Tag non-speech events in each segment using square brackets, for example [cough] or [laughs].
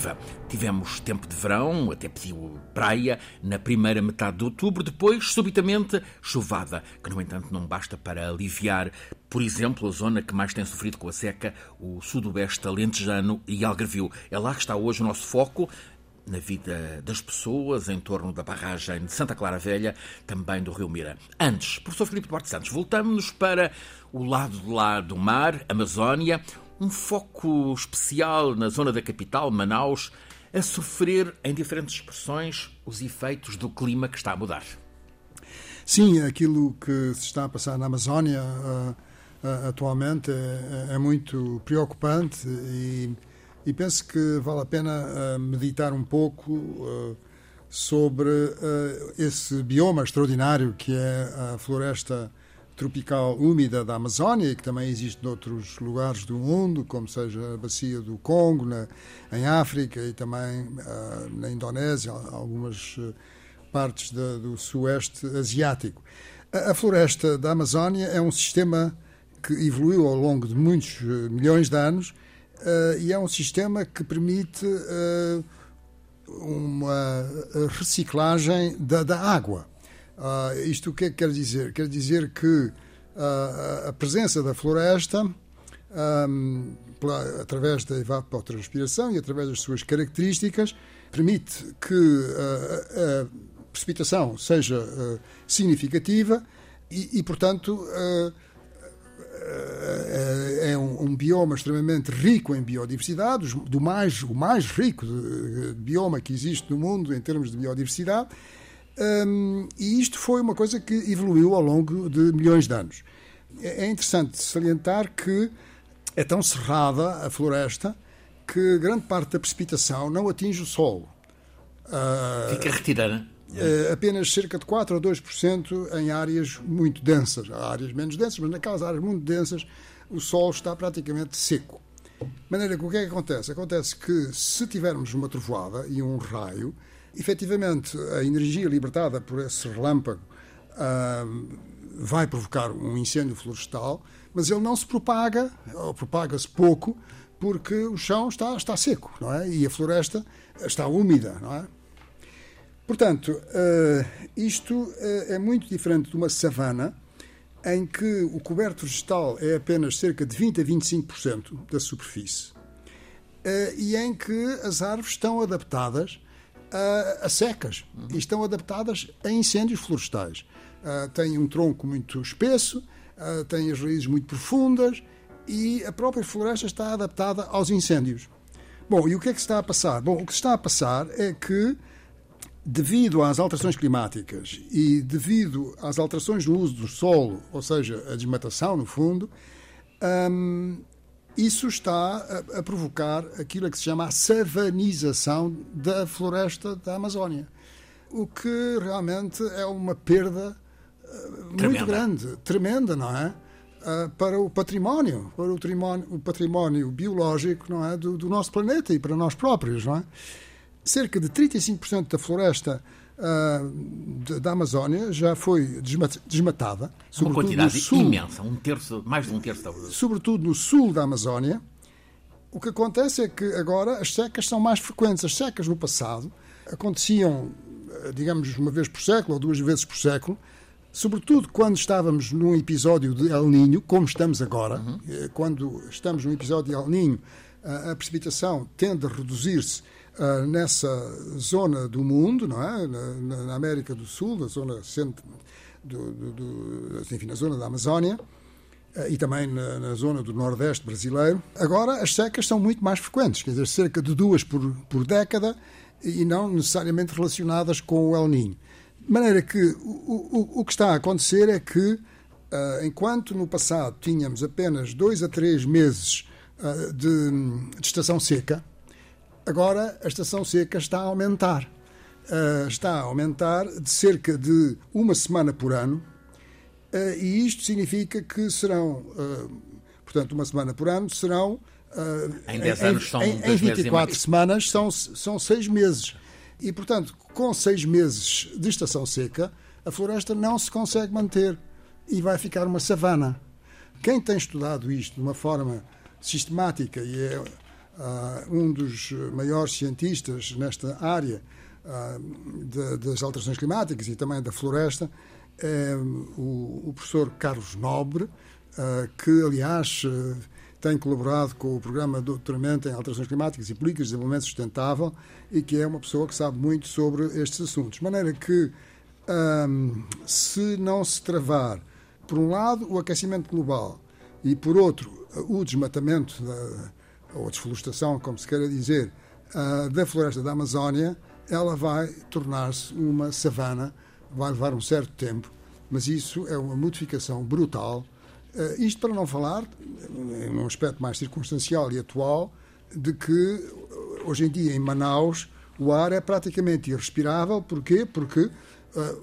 Viva! Tivemos tempo de verão, até pediu praia, na primeira metade de outubro, depois, subitamente, chuvada, que, no entanto, não basta para aliviar, por exemplo, a zona que mais tem sofrido com a seca, o sudoeste alentejano e Algarvio. É lá que está hoje o nosso foco, na vida das pessoas em torno da barragem de Santa Clara Velha, também do Rio Mira. Antes, professor Filipe Duarte Santos, voltamos para o lado de lá do mar, Amazónia, um foco especial na zona da capital, Manaus, a sofrer em diferentes expressões os efeitos do clima que está a mudar. Sim, aquilo que se está a passar na Amazónia uh, uh, atualmente é, é, muito preocupante e, e, penso que vale a pena uh, meditar um pouco sobre esse bioma extraordinário que é a floresta tropical úmida da Amazónia, que também existe noutros lugares do mundo, como seja a bacia do Congo, na, em África e também uh, na Indonésia, algumas uh, partes do sueste asiático. A, a, floresta da Amazónia é um sistema que evoluiu ao longo de muitos uh, milhões de anos e é um sistema que permite uma reciclagem da, da água. Uh, isto o que é que quer dizer? Quer dizer que uh, a presença da floresta, um, pela, através da evapotranspiração e através das suas características, permite que uh, a precipitação seja significativa e, e portanto, é um, um, bioma extremamente rico em biodiversidade, do mais, o mais rico de, de bioma que existe no mundo em termos de biodiversidade, um, e isto foi uma coisa que evoluiu ao longo de milhões de anos. É, é interessante salientar que é tão cerrada a floresta que grande parte da precipitação não atinge o solo. Uh, Fica retirada. Uh, apenas cerca de 4 ou 2% em áreas muito densas. Há áreas menos densas, mas naquelas áreas muito densas o solo está praticamente seco. De maneira que o que é que acontece? Acontece que se tivermos uma trovoada e um raio, Efetivamente, a energia libertada por esse relâmpago uh, vai provocar um incêndio florestal, mas ele não se propaga, ou propaga-se pouco, porque o chão está, está seco, não é? E a floresta está úmida, não é? Portanto, uh, isto uh, é muito diferente de uma savana, em que o coberto vegetal é apenas cerca de 20 a 25% da superfície, uh, e em que as árvores estão adaptadas a, a secas uhum. e estão adaptadas a incêndios florestais. Uh, têm um tronco muito espesso, uh, têm as raízes muito profundas e a própria floresta está adaptada aos incêndios. Bom, e o que é que está a passar? Bom, o que está a passar é que, devido às alterações climáticas e devido às alterações no uso do solo, ou seja, a desmatação, no fundo, um, isso está a, a, provocar aquilo que se chama a savanização da floresta da Amazónia, o que realmente é uma perda uh, muito grande, tremenda, não é? Uh, para o património, para o património, o património biológico não é? Do, do, nosso planeta e para nós próprios. Não é? Cerca de 35% da floresta uh, da Amazónia já foi desmatada. Uma quantidade sul, imensa, um terço, mais de um terço da Sobretudo no sul da Amazónia. O que acontece é que agora as secas são mais frequentes. As secas no passado aconteciam, eh, digamos, uma vez por século ou duas vezes por século, sobretudo quando estávamos num episódio de El Ninho, como estamos agora. Uhum. Eh, quando estamos num episódio de El Ninho, a precipitação tende a reduzir-se uh, nessa zona do mundo, não é? Na, na América do Sul, na zona centro, do, do, do, enfim, na zona da Amazónia uh, e também na, na, zona do Nordeste brasileiro. Agora as secas são muito mais frequentes, quer dizer, cerca de duas por, por década e não necessariamente relacionadas com o El Niño. De maneira que o, o, o que está a acontecer é que, uh, enquanto no passado tínhamos apenas dois a três meses uh, de, de, estação seca, Agora, a estação seca está a aumentar. Uh, está a aumentar de cerca de uma semana por ano, uh, e isto significa que serão, uh, portanto, uma semana por ano, serão. em 10 anos são em, em 24 semanas são, são seis meses. E, portanto, com seis meses de estação seca, a floresta não se consegue manter e vai ficar uma savana. Quem tem estudado isto de uma forma sistemática e é uh, um dos maiores cientistas nesta área uh, de, das alterações climáticas e também da floresta é o, o professor Carlos Nobre, que, aliás, tem colaborado com o programa de doutoramento em alterações climáticas e políticas de desenvolvimento sustentável e que é uma pessoa que sabe muito sobre estes assuntos. De maneira que, um, se não se travar, por um lado, o aquecimento global e, por outro, o desmatamento da, ou desflorestação, como se queira dizer, uh, da floresta da Amazónia, ela vai tornar-se uma savana, vai levar um certo tempo, mas isso é uma modificação brutal Uh, isto para não falar, num aspecto mais circunstancial e atual, de que hoje em dia em Manaus o ar é praticamente irrespirável. Porquê? Porque uh,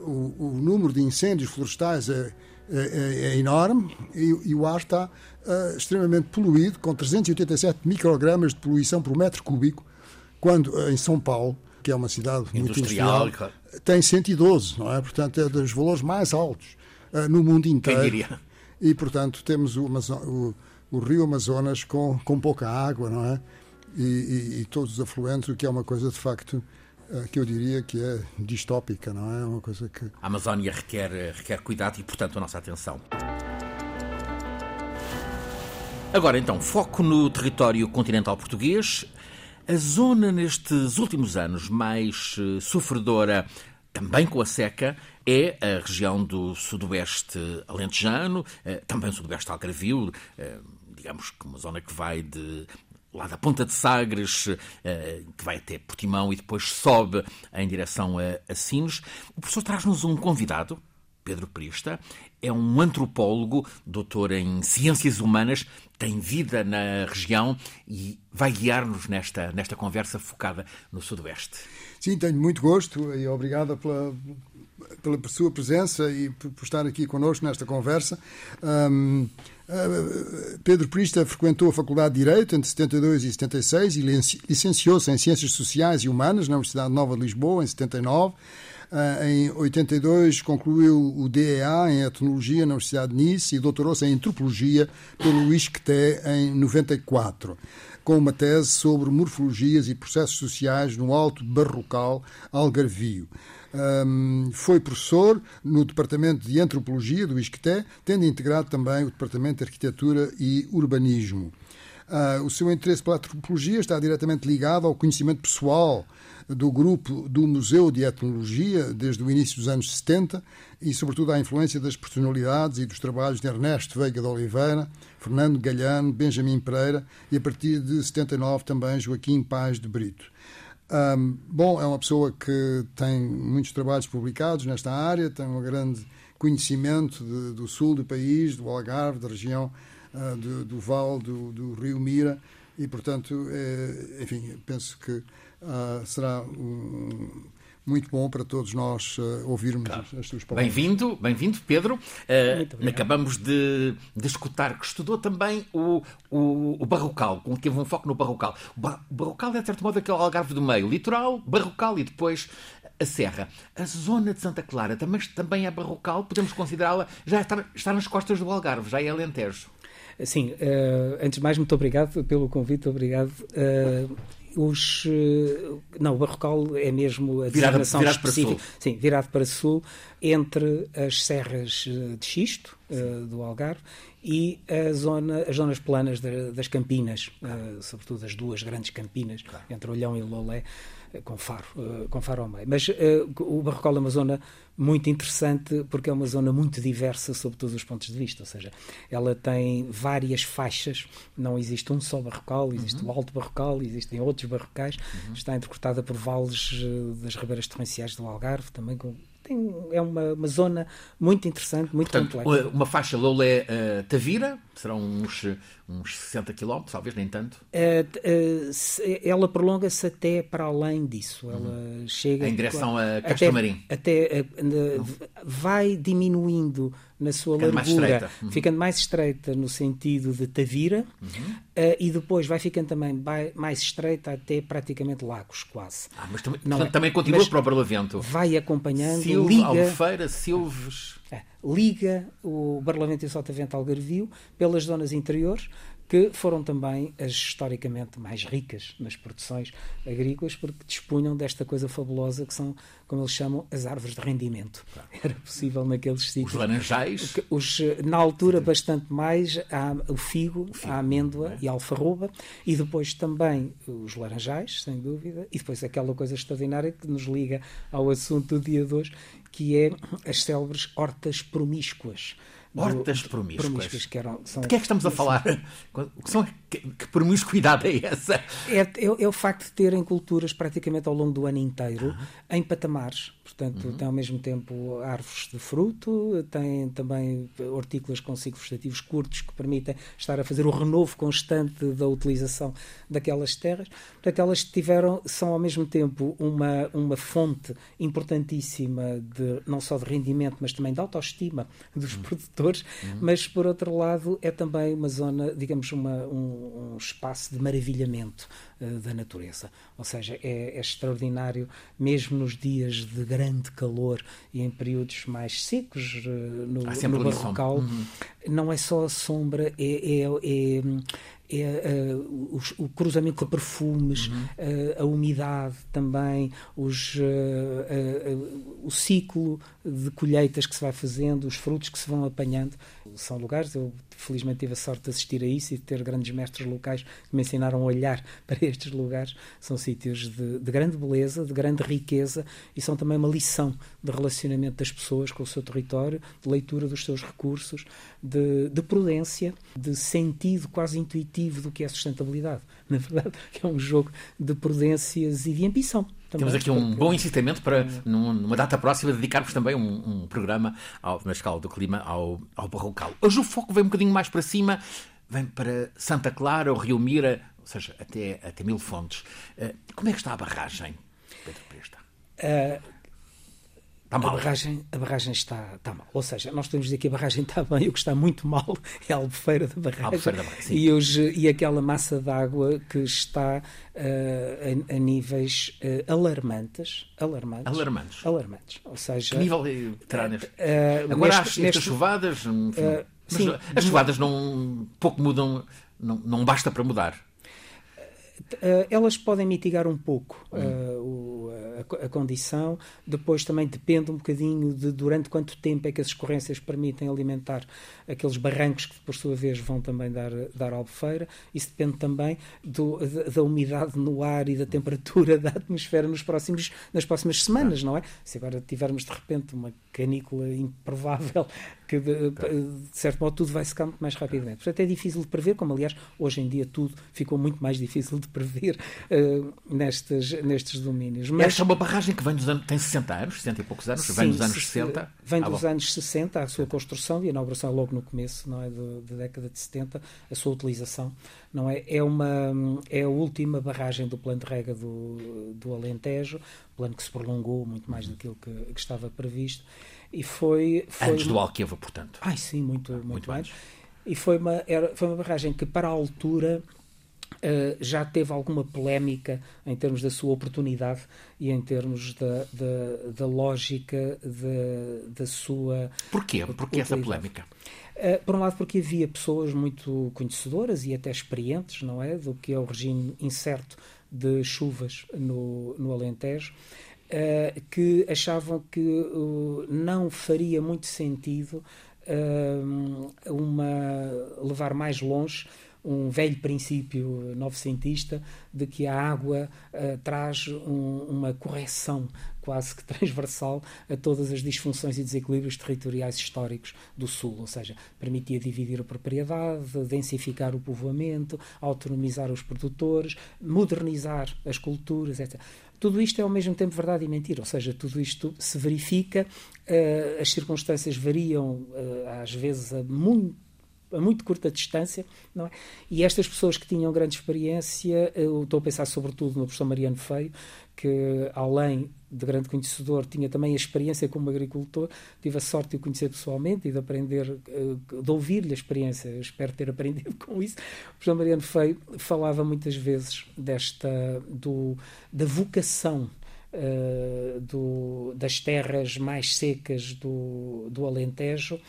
o, o, número de incêndios florestais é, é, é, é enorme e, e, o ar está uh, extremamente poluído, com 387 microgramas de poluição por metro cúbico, quando em São Paulo, que é uma cidade industrial, muito industrial, tem 112, não é? Portanto, é dos valores mais altos no mundo inteiro. Quem diria? e, portanto, temos o, o, o rio Amazonas com, com pouca água, não é? E, e, e, todos os afluentes, o que é uma coisa, de facto, que eu diria que é distópica, não é? Uma coisa que... A Amazónia requer, requer cuidado e, portanto, a nossa atenção. Agora, então, foco no território continental português. A zona nestes últimos anos mais eh, sofredora também com a seca, é a região do sudoeste alentejano, eh, também o sudoeste algarvio, eh, digamos que uma zona que vai de lá da Ponta de Sagres, eh, que vai até Portimão e depois sobe em direção a, Sines. O professor traz-nos um convidado, Pedro Prista, é um antropólogo, doutor em ciências humanas, tem vida na região e vai guiar-nos nesta, nesta conversa focada no Sudoeste. Sim, tenho muito gosto e obrigada pela, pela sua presença e por estar aqui connosco nesta conversa. Um, uh, Pedro Prista frequentou a Faculdade de Direito entre 72 e 76 e licenciou-se em Ciências Sociais e Humanas na Universidade Nova de Lisboa em 79. Uh, em 82 concluiu o DEA em Etnologia na Universidade de Nice e doutorou-se em Antropologia pelo ISCTE em 94 com uma tese sobre morfologias e processos sociais no Alto Barrocal Algarvio. Um, foi professor no Departamento de Antropologia do ISCTE, tendo integrado também o Departamento de Arquitetura e Urbanismo. Uh, o seu interesse pela antropologia está diretamente ligado ao conhecimento pessoal do grupo do Museu de Etnologia desde o início dos anos 70 e, sobretudo, à influência das personalidades e dos trabalhos de Ernesto Veiga de Oliveira, Fernando Galhano, Benjamin Pereira e, a partir de 79, também Joaquim Paz de Brito. Um, bom, é uma pessoa que tem muitos trabalhos publicados nesta área, tem um grande conhecimento de, do sul do país, do Algarve, da região uh, do, do Val, do, do, Rio Mira, e, portanto, é, enfim, penso que uh, será um, muito bom para todos nós uh, ouvirmos claro. as, suas palavras. Bem-vindo, bem-vindo, Pedro. Uh, acabamos de, de, escutar que estudou também o, o, o barrocal, teve um foco no barrocal. O, bar, o barrocal é, de certo modo, aquele algarve do meio, litoral, barrocal e depois a serra. A zona de Santa Clara também, também é barrocal, podemos considerá-la, já está, está nas costas do Algarve, já é Alentejo. Sim, uh, antes de mais, muito obrigado pelo convite, obrigado. Uh, os, eh, não, o Barrocal é mesmo a virado, designação virado específica. Para sul. Sim, virado para sul, entre as serras eh, de xisto uh, do Algarve e a zona, as zonas planas de, das Campinas, uh, sobretudo as duas grandes Campinas, claro. entre Olhão e Lolé com Faro, uh, com Faro ao meio. Mas uh, o Barrocal é uma zona muito interessante porque é uma zona muito diversa sob todos os pontos de vista, ou seja, ela tem várias faixas, não existe um só Barrocal, existe uhum. o Alto Barrocal, existem outros barrocais, uhum. está interpretada por vales uh, das ribeiras torrenciais do Algarve, também com tem, é uma, uma, zona muito interessante, muito Portanto, complexa. Uma faixa Lolé-Tavira, serão uns, uns 60 km, talvez nem tanto? Uh, uh, ela prolonga-se até para além disso. Ela uhum. chega em direção a Castro Marim. Até, até vai diminuindo na sua ficando largura, mais uhum. ficando mais estreita no sentido de Tavira uhum. uh, e depois vai ficando também mais estreita até praticamente Lagos, quase. Ah, mas também, Não, portanto, é, também continua para o Barlavento. Vai acompanhando, Silve, liga... Albufeira, Silves... É, liga o Barlavento e o Sotavento Algarvio pelas zonas interiores que foram também as historicamente mais ricas nas produções agrícolas, porque dispunham desta coisa fabulosa que são, como eles chamam, as árvores de rendimento. Claro. Era possível naqueles sítios. Os laranjais? Os, na altura, bastante mais, há o figo, o figo a amêndoa é? e a alfarroba, e depois também os laranjais, sem dúvida, e depois aquela coisa extraordinária que nos liga ao assunto do dia de hoje, que é as célebres hortas promíscuas Hortas promíscuas. promíscuas que eram, são, De que é que estamos a falar? [laughs] que, são, que, que promiscuidade é essa? É, é, é, o facto de terem culturas praticamente ao longo do ano inteiro, em patamares. Portanto, uhum. tem ao mesmo tempo árvores de fruto, tem também hortícolas com ciclos vegetativos curtos que permitem estar a fazer o renovo constante da utilização daquelas terras. Portanto, elas tiveram, são ao mesmo tempo uma, uma fonte importantíssima de, não só de rendimento, mas também de autoestima dos uhum. produtores, uhum. mas por outro lado é também uma zona, digamos, uma, um, um espaço de maravilhamento uh, da natureza. Ou seja, é, é extraordinário, mesmo nos dias de grande calor e em períodos mais secos uh, no, no Barrocal, uhum. não é só a sombra, é, é, é é uh, o, o, cruzamento de perfumes, uhum. uh, a umidade também, os, uh, o ciclo de colheitas que se vai fazendo, os frutos que se vão apanhando. São lugares, eu felizmente tive a sorte de assistir a isso e de ter grandes mestres locais que me ensinaram a olhar [laughs] para estes lugares. São sítios de, de grande beleza, de grande riqueza e são também uma lição de relacionamento das pessoas com o seu território, de leitura dos seus recursos, de, de prudência, de sentido quase intuitivo do que é sustentabilidade. [laughs] Na verdade, é um jogo de prudências e de ambição. Também, Temos aqui um bom incitamento para, numa data próxima, dedicarmos também um, um programa ao, na escala do clima ao, ao Barrocal. Hoje o foco vem um bocadinho mais para cima, vem para Santa Clara, o Rio Mira, ou seja, até, até Mil Fontes. Uh, como é que está a barragem, Pedro Presta? Uh, Está mal. A barragem, a barragem está, está mal. Ou seja, nós podemos dizer que a barragem está bem, o que está muito mal é a albufeira da barragem. Albufeira da barragem e, os, e aquela massa d'água que está uh, a, a, níveis uh, alarmantes, alarmantes. Alarmantes. Alarmantes. Ou seja. Que nível terá neste. Uh, Agora, neste, as, chuvadas. Enfim, sim, as chuvadas não pouco mudam, não, não basta para mudar. elas podem mitigar um pouco hum a, a, condição. Depois também depende um bocadinho de durante quanto tempo é que as escorrências permitem alimentar aqueles barrancos que, por sua vez, vão também dar, dar albufeira. Isso depende também do, da, da, umidade no ar e da temperatura da atmosfera nos próximos, nas próximas semanas, não é? Se agora tivermos, de repente, uma canícula improvável que de, de, certo modo tudo vai secar muito mais rapidamente. Portanto, é difícil de prever, como aliás hoje em dia tudo ficou muito mais difícil de prever uh, nestes, nestes domínios. Mas, Esta uma barragem que vem dos anos, tem 60 anos, 60 e poucos anos, sim, vem dos anos 60. Vem ah, dos bom. anos 60, a sua construção e a inauguração logo no começo, não é, da década de 70, a sua utilização, não é? É uma é a última barragem do plano de rega do, do Alentejo, plano que se prolongou muito mais do que, que estava previsto. E foi, foi antes do Alqueva, portanto. Ai, sim, muito, muito, muito antes. E foi uma, era, foi uma barragem que, para a altura, Uh, já teve alguma polémica em termos da sua oportunidade e em termos da, da, da lógica da, da sua. Porquê? Porquê essa polémica? Uh, por um lado, porque havia pessoas muito conhecedoras e até experientes, não é? Do que é o regime incerto de chuvas no, no Alentejo. Uh, que achavam que não faria muito sentido uma, levar mais longe um velho princípio novecentista de que a água traz um, uma correção quase que transversal a todas as disfunções e desequilíbrios territoriais históricos do Sul, ou seja, permitia dividir a propriedade, densificar o povoamento, autonomizar os produtores, modernizar as culturas, etc. Tudo isto é ao mesmo tempo verdade e mentira, ou seja, tudo isto se verifica, uh, as circunstâncias variam uh, às vezes a muito a muito curta distância, é? E estas pessoas que tinham grande experiência, eu estou a pensar sobretudo no professor Mariano Feio, que além de grande conhecedor, tinha também a experiência como agricultor, tive a sorte de o conhecer pessoalmente e de aprender, eh, de ouvir-lhe a experiência, eu espero ter [laughs] aprendido com isso. O professor Mariano Feio falava muitas vezes desta, do, da vocação uh, do, das terras mais secas do, do Alentejo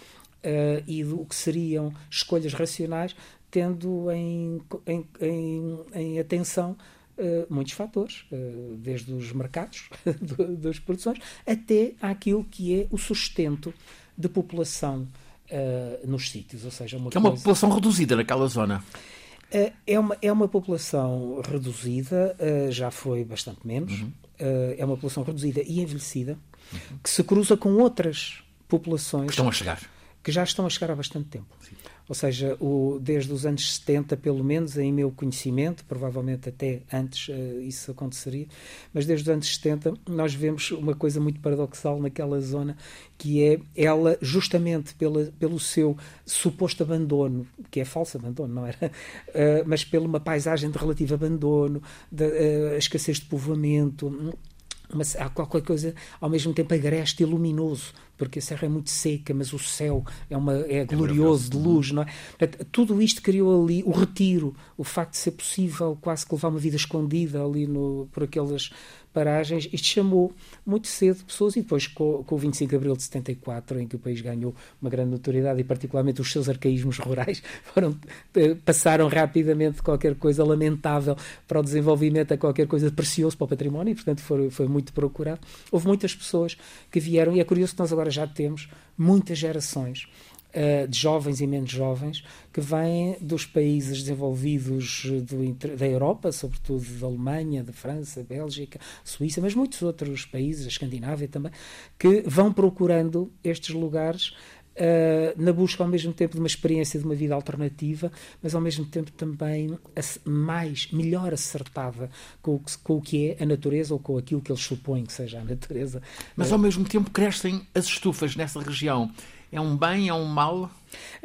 uh, e do que seriam escolhas racionais tendo em, em, em, em atenção Uh, muitos fatores, uh, desde os mercados [laughs] das produções até aquilo que é o sustento de população uh, nos sítios. Ou seja, uma que é uma população reduzida naquela zona. é, uma, é uma população reduzida, já foi bastante menos. Uhum. é uma população reduzida e envelhecida uhum. que se cruza com outras populações que estão a chegar. Que já estão a chegar há bastante tempo. Sim. Ou seja, o, desde os anos 70, pelo menos, em meu conhecimento, provavelmente até antes uh, isso aconteceria, mas desde os anos 70 nós vemos uma coisa muito paradoxal naquela zona, que é ela, justamente pela, pelo seu suposto abandono, que é falso abandono, não era? Uh, [laughs] mas pela uma paisagem de relativo abandono, de, uh, a escassez de povoamento, uma, há qualquer coisa ao mesmo tempo agreste e luminoso porque a serra é muito seca, mas o céu é, uma, é, é glorioso de luz, não é? Portanto, tudo isto criou ali o retiro, o facto de ser possível quase que levar uma vida escondida ali no, por aquelas paragens. Isto chamou muito cedo pessoas e depois com, com o 25 de Abril de 74, em que o país ganhou uma grande notoriedade e particularmente os seus arcaísmos rurais [laughs] foram, eh, passaram rapidamente qualquer coisa lamentável para o desenvolvimento a qualquer coisa precioso para o património e portanto foi, foi muito procurado. Houve muitas pessoas que vieram e é curioso que nós agora já temos muitas gerações uh, de jovens e menos jovens que vêm dos países desenvolvidos do, da Europa, sobretudo da Alemanha, da França, Bélgica, Suíça, mas muitos outros países, a Escandinávia também, que vão procurando estes lugares Uh, na busca ao mesmo tempo de uma experiência de uma vida alternativa, mas ao mesmo tempo também mais, melhor acertada com o, que, com o que é a natureza ou com aquilo que eles supõem que seja a natureza. Mas ao mesmo tempo crescem as estufas nessa região. É um bem, é um mal?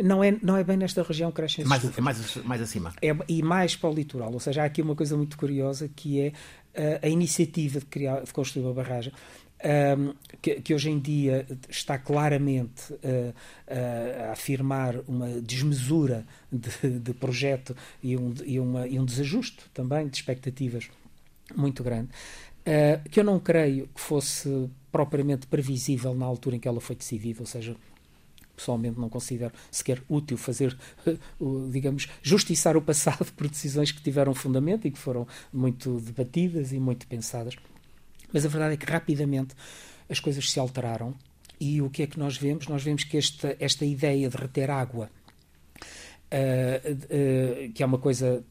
Não é, não é bem nesta região que crescem as mais, estufas. É mais, mais acima. É, e mais para o litoral. Ou seja, há aqui uma coisa muito curiosa que é a, a iniciativa de, criar, de construir uma barragem um, que, que, hoje em dia está claramente uh, uh, a afirmar uma desmesura de, de projeto e um, e, uma, e um desajuste também de expectativas muito grande, uh, que eu não creio que fosse propriamente previsível na altura em que ela foi decidida, ou seja, pessoalmente não considero sequer útil fazer, [laughs] digamos, justiçar o passado [laughs] por decisões que tiveram fundamento e que foram muito debatidas e muito pensadas. Mas a verdade é que rapidamente as coisas se alteraram e o que é que nós vemos? Nós vemos que esta, esta ideia de reter água Uh, uh, que é uma coisa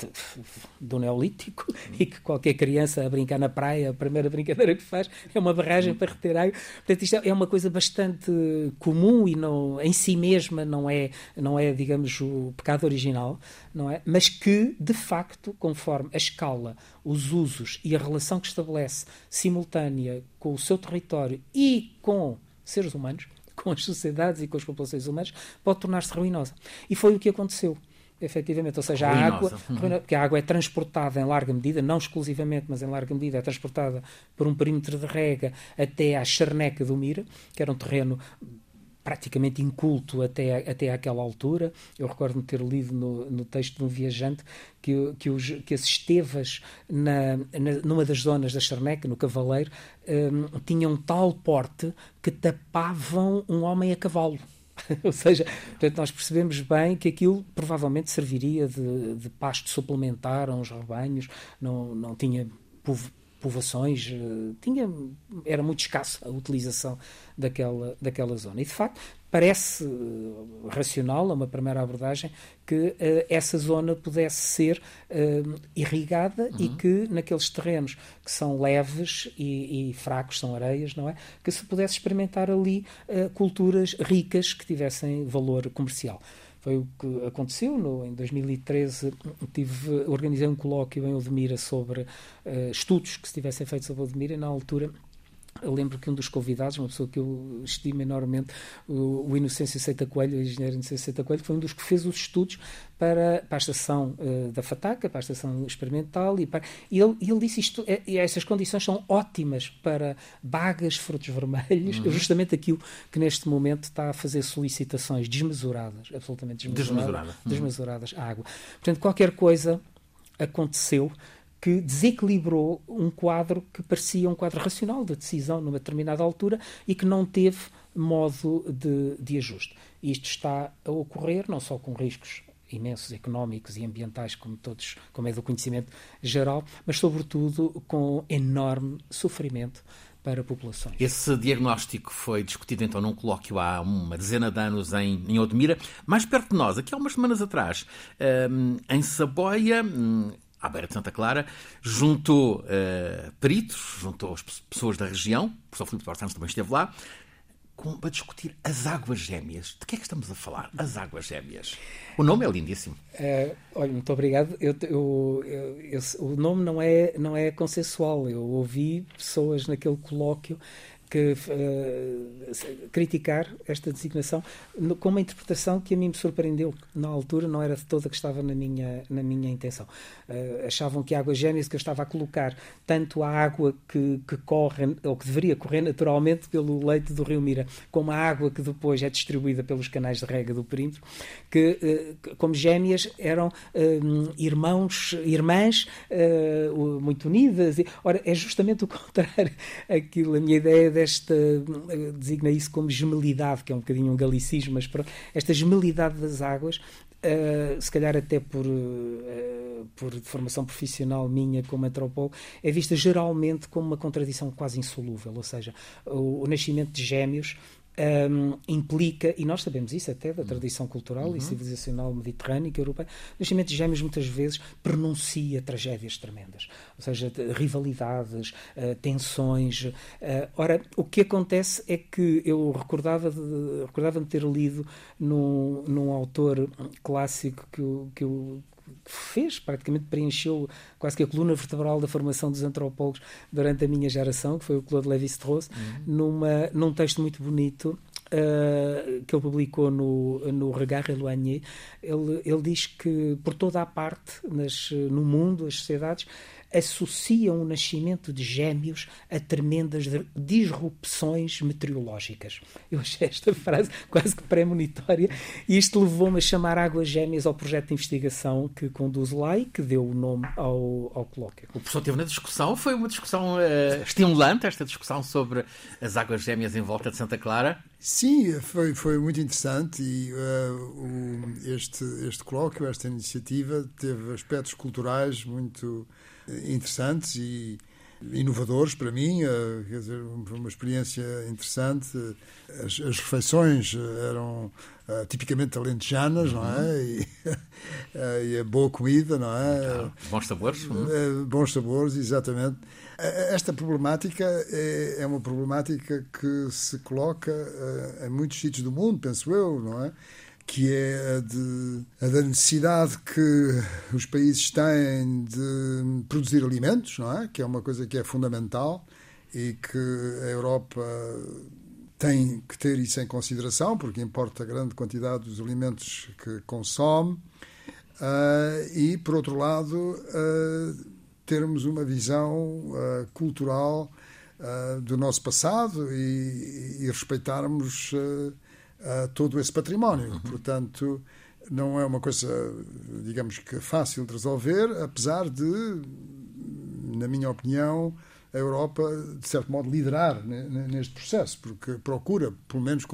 do Neolítico [laughs] e que qualquer criança a brincar na praia, a primeira brincadeira que faz é uma barragem para reter água. Portanto, isto é uma coisa bastante comum e não, em si mesma não é, não é, digamos, o pecado original, não é? Mas que, de facto, conforme a escala, os usos e a relação que estabelece simultânea com o seu território e com seres humanos, com as sociedades e com as populações humanas, pode tornar-se ruinosa. E foi o que aconteceu efetivamente, ou seja, a água, uhum. [laughs] porque a água é transportada em larga medida, não exclusivamente, mas em larga medida, é transportada por um perímetro de rega até à charneca do Mira, que era um terreno praticamente inculto até, até àquela altura. Eu recordo-me ter lido no, no texto de um viajante que, que, os, que as estevas na, na, numa das zonas da Charneca, no Cavaleiro, um, tinham tal porte que tapavam um homem a cavalo. [laughs] Ou seja, portanto, nós percebemos bem que aquilo provavelmente serviria de, de pasto suplementar a uns rebanhos, não, não tinha povoações, eh, tinha, era muito escassa a utilização daquela, daquela zona. E, de facto, parece uh, racional, a uma primeira abordagem, que uh, essa zona pudesse ser uh, irrigada uhum. e que naqueles terrenos que são leves e, e, fracos, são areias, não é? Que se pudesse experimentar ali culturas ricas que tivessem valor comercial. Foi o que aconteceu. No, em 2013 tive, organizei um colóquio em Odmira sobre uh, estudos que se tivessem feito sobre Odmira e na altura eu lembro que um dos convidados, uma pessoa que eu estimo enormemente, o, o Inocêncio Seita Coelho, o engenheiro Inocêncio Seita Coelho, foi um dos que fez os estudos para, para a estação uh, da Fataca, para a estação experimental, e, para, e ele, ele disse isto, é, e essas condições são ótimas para bagas, frutos vermelhos, uhum. justamente aquilo que neste momento está a fazer solicitações desmesuradas, absolutamente desmesuradas, Desmesurada. uhum. desmesuradas à água. Portanto, qualquer coisa aconteceu que desequilibrou um quadro que parecia um quadro racional de decisão numa determinada altura e que não teve modo de, de ajuste. Isto está a ocorrer não só com riscos imensos económicos e ambientais, como todos, como é do conhecimento geral, mas sobretudo com enorme sofrimento para populações. Esse diagnóstico foi discutido então num colóquio há uma dezena de anos em, em Odmira, mais perto de nós, aqui há umas semanas atrás, um, em Saboia, um, à beira de Santa Clara, juntou uh, peritos, juntou as pessoas da região, o professor Filipe Duarte também esteve lá, com, para discutir as águas gêmeas. De que é que estamos a falar? As águas gêmeas. O nome é lindíssimo. Uh, olha, muito obrigado. Eu, eu, eu, o nome não é, não é consensual. Eu ouvi pessoas naquele colóquio que uh, criticar esta designação com uma interpretação que a mim me surpreendeu. Na altura não era de toda que estava na minha, na minha intenção. Uh, achavam que a água gêmeas que eu estava a colocar tanto a água que, que corre, ou que deveria correr naturalmente pelo leito do rio Mira, como a água que depois é distribuída pelos canais de rega do perímetro, que uh, como gêmeas eram irmãos, irmãs muito unidas. Ora, é justamente o contrário. [laughs] Aquilo, a minha ideia esta, eh, designa isso como gemelidade, que é um bocadinho um galicismo, mas pronto, esta gemelidade das águas, uh, se calhar até por, uh, por formação profissional minha como antropólogo, é vista geralmente como uma contradição quase insolúvel, ou seja, o, o nascimento de gêmeos um, implica, e nós sabemos isso até da tradição cultural uhum. e civilizacional mediterrânica europeia, o nascimento de gêmeos muitas vezes pronuncia tragédias tremendas, ou seja, rivalidades, uh, tensões. Uh, ora, o que acontece é que eu recordava de, recordava de ter lido num, num autor clássico que, que eu fez, praticamente preencheu quase que a coluna vertebral da formação dos antropólogos durante a minha geração, que foi o Claude Lévi-Strauss, uhum. numa, num texto muito bonito Uh, que ele publicou no, no Regard Éloigné, ele, ele diz que por toda a parte nas, no mundo, as sociedades, associam o nascimento de gêmeos a tremendas disrupções meteorológicas. Eu achei esta frase quase que premonitória e isto levou-me a chamar Águas Gêmeas ao projeto de investigação que conduz lá e que deu o nome ao, ao colóquio. O professor teve na discussão, foi uma discussão uh, estimulante, esta discussão sobre as águas gêmeas em volta de Santa Clara? Sim, foi, foi muito interessante e uh, o, este, este colóquio, esta iniciativa, teve aspectos culturais muito interessantes e inovadores para mim, eh, quer dizer, uma experiência interessante. As, as refeições eram uh, tipicamente alentejanas, uhum. não é? Uhum. E, [laughs] e, a boa comida, não é? bons sabores. Uhum. Bons sabores, exatamente. Esta problemática é, é, uma problemática que se coloca uh, em muitos sítios do mundo, penso eu, não é? Que é a, de, a da necessidade que os países têm de produzir alimentos, não é? Que é uma coisa que é fundamental e que a Europa tem que ter isso em consideração, porque importa grande quantidade dos alimentos que consome. Uh, e, por outro lado, uh, termos uma visão uh, cultural do nosso passado e, e respeitarmos uh, todo esse património. Uhum. Portanto, não é uma coisa, digamos que fácil de resolver, apesar de, na minha opinião, a Europa, de certo modo, liderar neste processo, porque procura, pelo menos,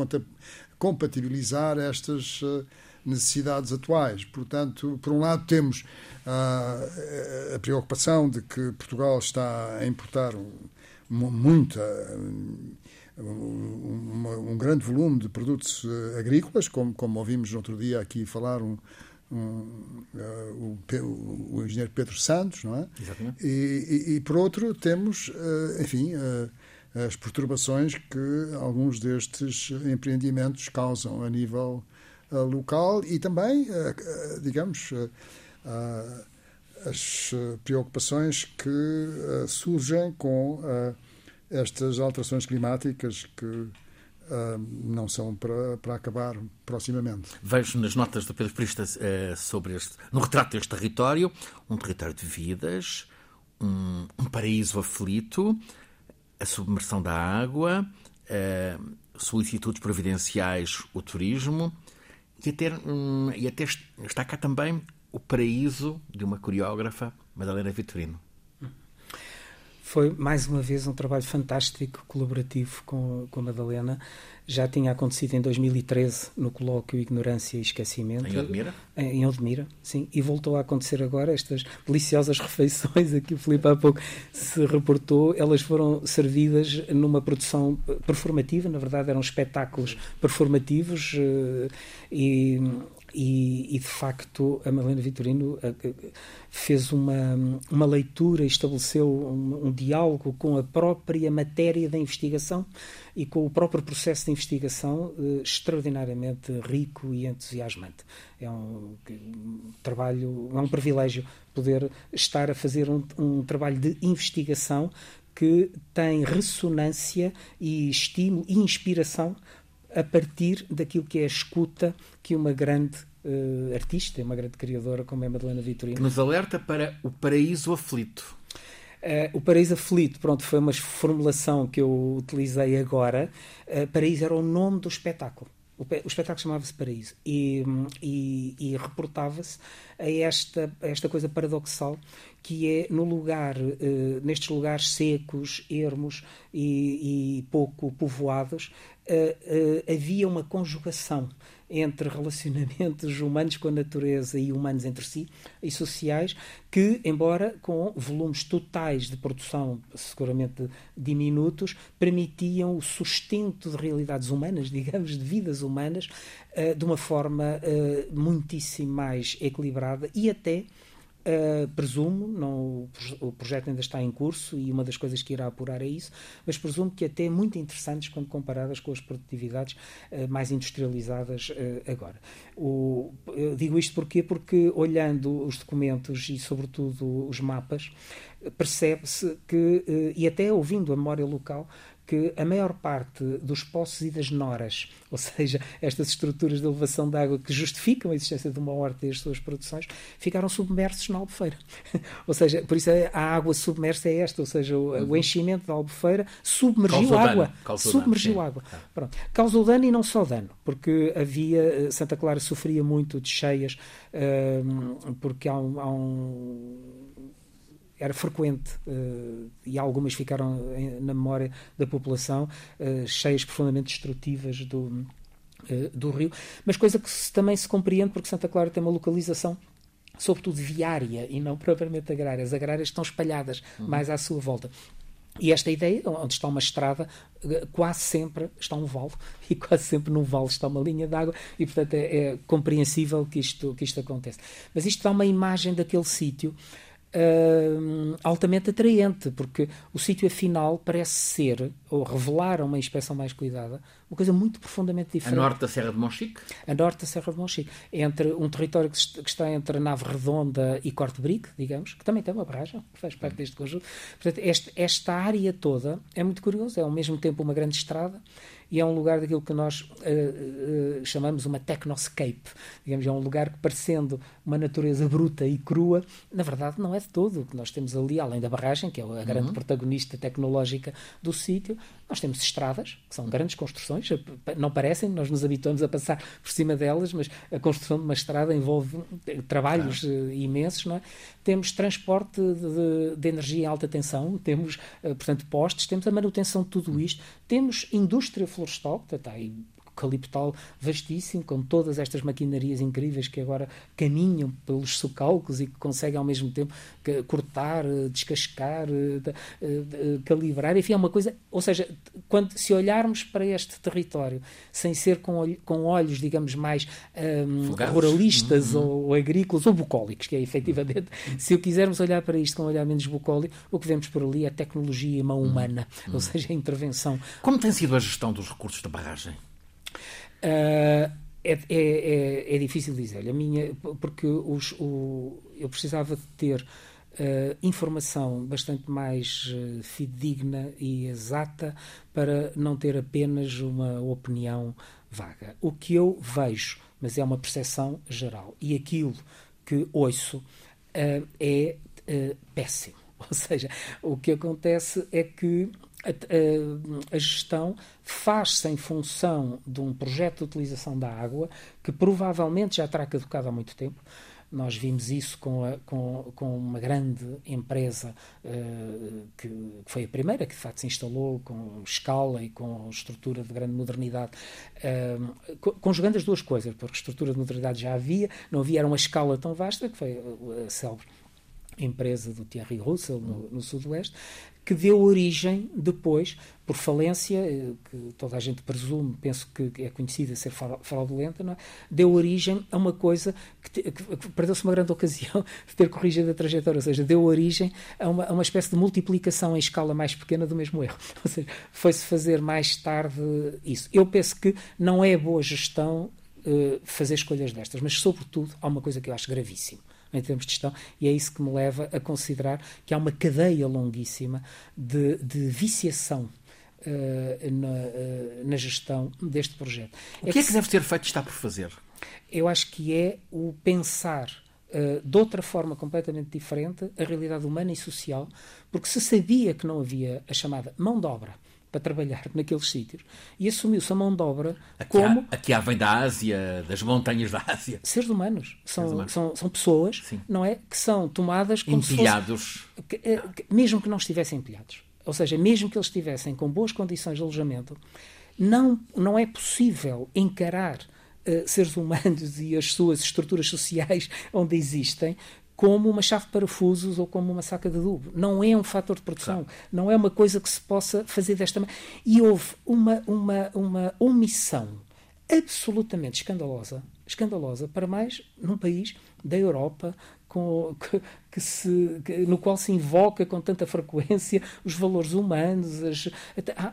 compatibilizar estas eh, necessidades atuais. Portanto, por um lado, temos a, a preocupação de que Portugal está a importar muita um, um, grande volume de produtos uh, agrícolas, como, como ouvimos no outro dia aqui falar um, um, uh, o, o, engenheiro Pedro Santos, não é? Exatamente. E, e, e por outro, temos, uh, enfim, as perturbações que alguns destes empreendimentos causam a nível local e também, digamos, as preocupações que surgem com estas alterações climáticas que não são para, para acabar proximamente. Vejo nas notas do Pedro Prista sobre este, no retrato deste território, um território de vidas, um, um paraíso aflito, a submersão da água, solicitudes providenciais, o turismo e até, um, e até está cá também o paraíso de uma coreógrafa, Madalena Vitorino. Foi mais uma vez um trabalho fantástico, colaborativo com, com a Madalena. Já tinha acontecido em 2013 no colóquio Ignorância e Esquecimento. Em Odmira? Em Odmira, sim. E voltou a acontecer agora estas deliciosas [laughs] refeições a que o Filipe há pouco se reportou. Elas foram servidas numa produção performativa, na verdade eram espetáculos performativos eh, e e, e, de facto a Malena Vitorino eh, eh, fez uma, uma leitura, estabeleceu um, um, diálogo com a própria matéria da investigação e com o próprio processo de investigação eh, extraordinariamente rico e entusiasmante. É um, um, trabalho, é um privilégio poder estar a fazer um, um trabalho de investigação que tem ressonância e estímulo e inspiração a partir daquilo que é a escuta que uma grande uh, artista, uma grande criadora como é Madalena Vitorino. Que nos alerta para o paraíso aflito. Uh, o Paraíso Aflito, pronto, foi uma formulação que eu utilizei agora. Uh, Paraíso era o nome do espetáculo. O, o espetáculo chamava-se Paraíso e, e, e reportava-se a esta, a esta coisa paradoxal que é no lugar, uh, nestes lugares secos, ermos e, e pouco povoados, uh, havia uma conjugação entre relacionamentos humanos com a natureza e humanos entre si e sociais que, embora com volumes totais de produção seguramente diminutos, permitiam o sustento de realidades humanas, [laughs] digamos, de vidas humanas, de uma forma muitíssimo mais equilibrada e até Uh, presumo, não, o projeto ainda está em curso e uma das coisas que irá apurar é isso, mas presumo que até muito interessantes quando comparadas com as produtividades uh, mais industrializadas uh, agora. O, digo isto porquê? Porque olhando os documentos e, sobretudo, os mapas, percebe-se que, e até ouvindo a memória local, que a maior parte dos poços e das noras, [laughs] ou seja, estas estruturas de elevação de água que justificam a existência de uma horta e as suas produções, ficaram submersos na albufeira. [laughs] ou seja, por isso a água submersa é esta, ou seja, o, uhum. o enchimento da albufeira submergiu causou água. Causou submergiu dano, água. Pronto. Causou dano e não só dano, porque havia, eh, Santa Clara sofria muito de cheias, um, porque há um, há um era frequente uh, e algumas ficaram em, na memória da população, uh, cheias profundamente destrutivas do, uh, do rio, mas coisa que se, também se compreende porque Santa Clara tem uma localização sobretudo viária e não propriamente agrária. As agrárias estão espalhadas uhum. mais à sua volta. E esta ideia, onde está uma estrada, quase sempre está um vale, [laughs] e quase sempre num vale está uma linha de água, e portanto é, é compreensível que isto, que isto acontece. Mas isto dá uma imagem daquele sítio uh, altamente atraente, porque o sítio afinal parece ser, ou revelar a uma inspeção mais cuidada, uma coisa muito profundamente diferente. A norte da Serra de Monchique? A norte da Serra de Monchique. Entre um território que está entre a Nave Redonda e Corte Brique, digamos, que também tem uma barragem, que faz parte deste conjunto. Portanto, este, esta área toda é muito curiosa, é ao mesmo tempo uma grande estrada e é um lugar daquilo que nós uh, uh, chamamos uma technoscape. Digamos, é um lugar que, parecendo uma natureza bruta e crua, na verdade não é de todo. O que nós temos ali, além da barragem, que é a grande uhum. protagonista tecnológica do sítio, nós temos estradas, que são grandes construções, não parecem, nós nos habituamos a passar por cima delas, mas a construção de uma estrada envolve trabalhos claro. imensos, não é? Temos transporte de, de, energia em alta tensão, temos, portanto, postes, temos a manutenção de tudo isto, temos indústria florestal, que está aí eucaliptal vastíssimo, com todas estas maquinarias incríveis que agora caminham pelos socalcos e que conseguem ao mesmo tempo cortar, eh, descascar, eh, eh, calibrar, enfim, é uma coisa. Ou seja, quando, se olharmos para este território sem ser com, com olhos, digamos, mais um, ruralistas uhum. ou, ou, agrícolas ou bucólicos, que é efetivamente, uhum. se quisermos olhar para isto com um olhar menos bucólico, o que vemos por ali é tecnologia e mão uhum. humana, uhum. ou seja, a intervenção. Como tem sido a gestão dos recursos da barragem? Uh, é, é, é, é, difícil dizer. A minha, porque os, o, eu precisava de ter uh, informação bastante mais uh, fidedigna e exata para não ter apenas uma opinião vaga. O que eu vejo, mas é uma percepção geral, e aquilo que ouço uh, é péssimo. [laughs] Ou seja, o que acontece é que a, a, a gestão faz-se em função de um projeto de utilização da água que provavelmente já terá caducado há muito tempo, Nós vimos isso com, a, com, com uma grande empresa uh, que, foi a primeira que de facto se instalou com escala e com estrutura de grande modernidade, uh, conjugando as duas coisas, porque estrutura de modernidade já havia, não havia, uma escala tão vasta que foi a célebre empresa do Thierry Russell no, no Sudoeste, que deu origem depois, por falência, eh, que toda a gente presume, penso que é conhecida ser fraudulenta, é? deu origem a uma coisa que, que, perdeu-se uma grande [laughs] ocasião de ter corrigido a trajetória, ou seja, deu origem a uma, a uma espécie de multiplicação em escala mais pequena do mesmo erro. [laughs] Ou seja, foi-se fazer mais tarde isso. Eu penso que não é boa gestão uh, fazer escolhas destas, mas, sobretudo, há uma coisa que eu acho gravíssima em termos de gestão, e é isso que me leva a considerar que há uma cadeia longuíssima de, de viciação uh, na, uh, na, gestão deste projeto. O é que é que, que deve ser feito e está por fazer? Eu acho que é o pensar Uh, de outra forma completamente diferente a realidade humana e social, porque se sabia que não havia a chamada mão de obra para trabalhar naqueles sítios e assumiu-se a mão de obra aqui como. Há, aqui há vem da Ásia, das montanhas da Ásia. Seres humanos. São, seres humanos. são, são pessoas, Sim. não é? Que são tomadas como Empilhados. Se fosse, que, eh, que, mesmo que não estivessem empilhados. Ou seja, mesmo que eles estivessem com boas condições de alojamento, não, não é possível encarar uh, seres humanos [laughs] e as suas estruturas sociais onde existem como uma chave de parafusos ou como uma saca de adubo. Não é um fator de produção, claro. não é uma coisa que se possa fazer desta maneira. E houve uma, uma, uma omissão absolutamente escandalosa, escandalosa para mais num país da Europa com, que, que se, que, no qual se invoca com tanta frequência os valores humanos. As, ah,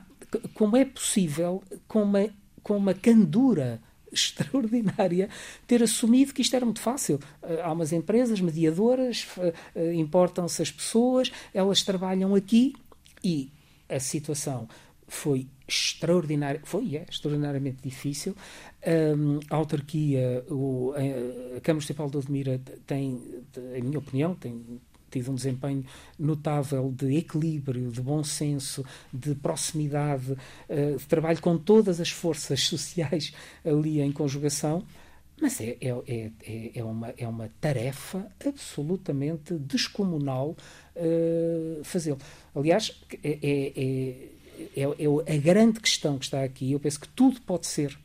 como é possível, com uma, com uma candura extraordinária ter assumido que isto era muito fácil. Há umas empresas mediadoras, eh, eh, importam-se as pessoas, elas trabalham aqui e a situação foi extraordinária, foi é, extraordinariamente difícil. A autarquia, o, a Câmara Municipal de Odmira tem, em minha opinião, tem tido um desempenho notável de equilíbrio, de bom senso, de proximidade, eh, de trabalho com todas as forças [laughs] sociais ali em conjugação. Mas é, é, é, é, é uma, é uma tarefa absolutamente descomunal uh, fazê-lo. Aliás, é, é, é, é, a grande questão que está aqui. Eu penso que tudo pode ser eh,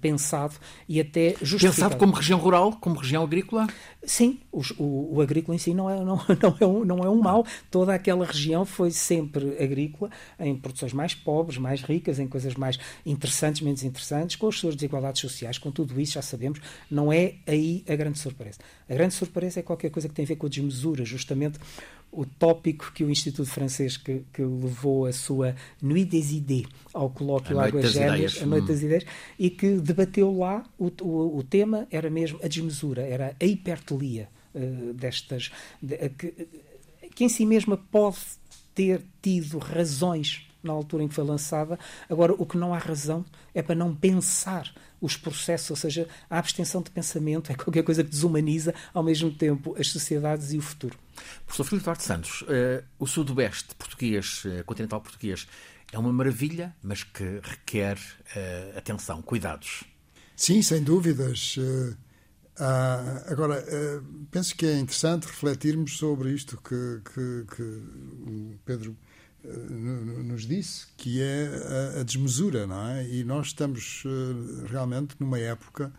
pensado e até justificado. Pensado como região rural, como região agrícola? Sim, o, o, o, agrícola em si não é, não, [laughs] não, é um, não é um mal. Toda aquela região foi sempre agrícola, em produções mais pobres, mais ricas, em coisas mais interessantes, menos interessantes, com as suas desigualdades sociais, com tudo isso já sabemos, não é aí a grande surpresa. A grande surpresa é qualquer coisa que tem a ver com a desmesura, justamente o tópico que o Instituto Francês que, que levou a sua Nuit des Idées ao colóquio Águas Gêmeas, a Noite das Ideias, e que debateu lá, o, o, o, tema era mesmo a desmesura, era a hipertelia uh, destas, de, que, que em si mesma pode ter tido razões na altura em que foi lançada. Agora, o que não há razão é para não pensar os processos, ou seja, a abstenção de pensamento é qualquer coisa que desumaniza ao mesmo tempo as sociedades e o futuro. Professor Filipe Duarte Santos, uh, o sudoeste português, uh, continental português, é uma maravilha, mas que requer uh, atenção, cuidados. Sim, sem dúvidas. Agora, penso que é interessante refletirmos sobre isto que, que, que o Pedro nos disse, que é a, desmesura, não é? E nós estamos realmente numa época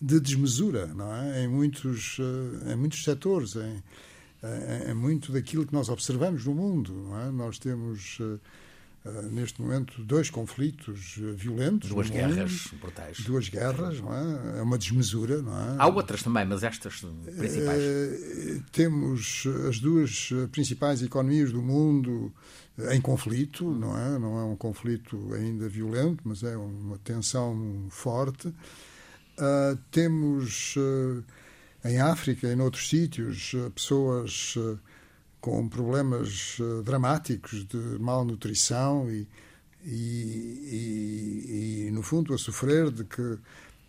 de desmesura, não é? Em muitos, em muitos setores, em, é, muito daquilo que nós observamos no mundo. É? Nós temos, neste momento, dois conflitos violentos. Duas guerras brutais. Duas guerras, não é? É uma desmesura, não é? Há outras também, mas estas principais. temos as duas principais economias do mundo em conflito, não é? Não é um conflito ainda violento, mas é uma tensão forte. temos em África e noutros sítios, eh, pessoas eh, com problemas dramáticos de malnutrição e, e, e, e no fundo, a sofrer de que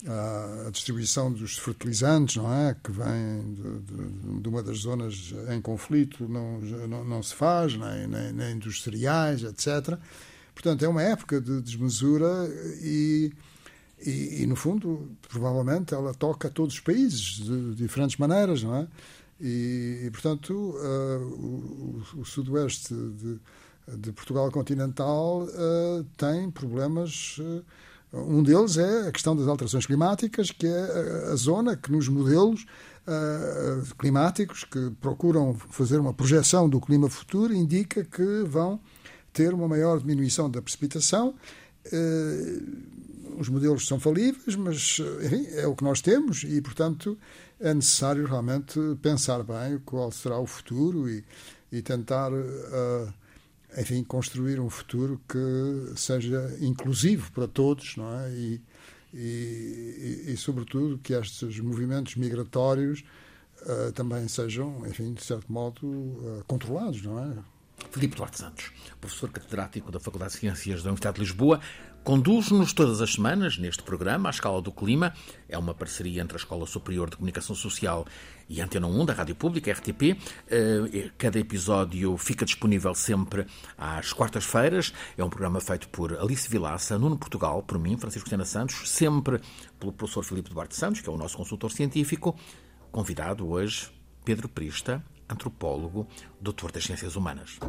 a distribuição dos fertilizantes, não é, que vem de, de, de uma das zonas em conflito, não, não, não se faz, nem, nem, nem industriais, etc. Portanto, é uma época de desmesura e E, e, no fundo, provavelmente, ela toca a todos os países de diferentes maneiras, não é? E, e portanto, uh, o, o, sudoeste de, de, Portugal continental uh, tem problemas. Uh, um deles é a questão das alterações climáticas, que é a zona que nos modelos climáticos que procuram fazer uma projeção do clima futuro indica que vão ter uma maior diminuição da precipitação. Os modelos são falíveis, mas enfim, é o que nós temos e, portanto, é necessário realmente pensar bem qual será o futuro e, e tentar, uh, enfim, construir um futuro que seja inclusivo para todos, não é? E, e, e, e sobretudo, que estes movimentos migratórios uh, também sejam, enfim, de certo modo, uh, controlados, não é? Filipe Duarte Santos, professor catedrático da Faculdade de Ciências da Universidade de Lisboa, conduz-nos todas as semanas neste programa, à escala do clima. É uma parceria entre a Escola Superior de Comunicação Social e a Antena 1 da Rádio Pública, RTP. Eh, cada episódio fica disponível sempre às quartas-feiras. É um programa feito por Alice Vilaça, Nuno Portugal, por mim, Francisco Sena Santos, sempre pelo professor Filipe Duarte Santos, que é o nosso consultor científico. Convidado hoje, Pedro Prista, antropólogo, doutor das Ciências Humanas.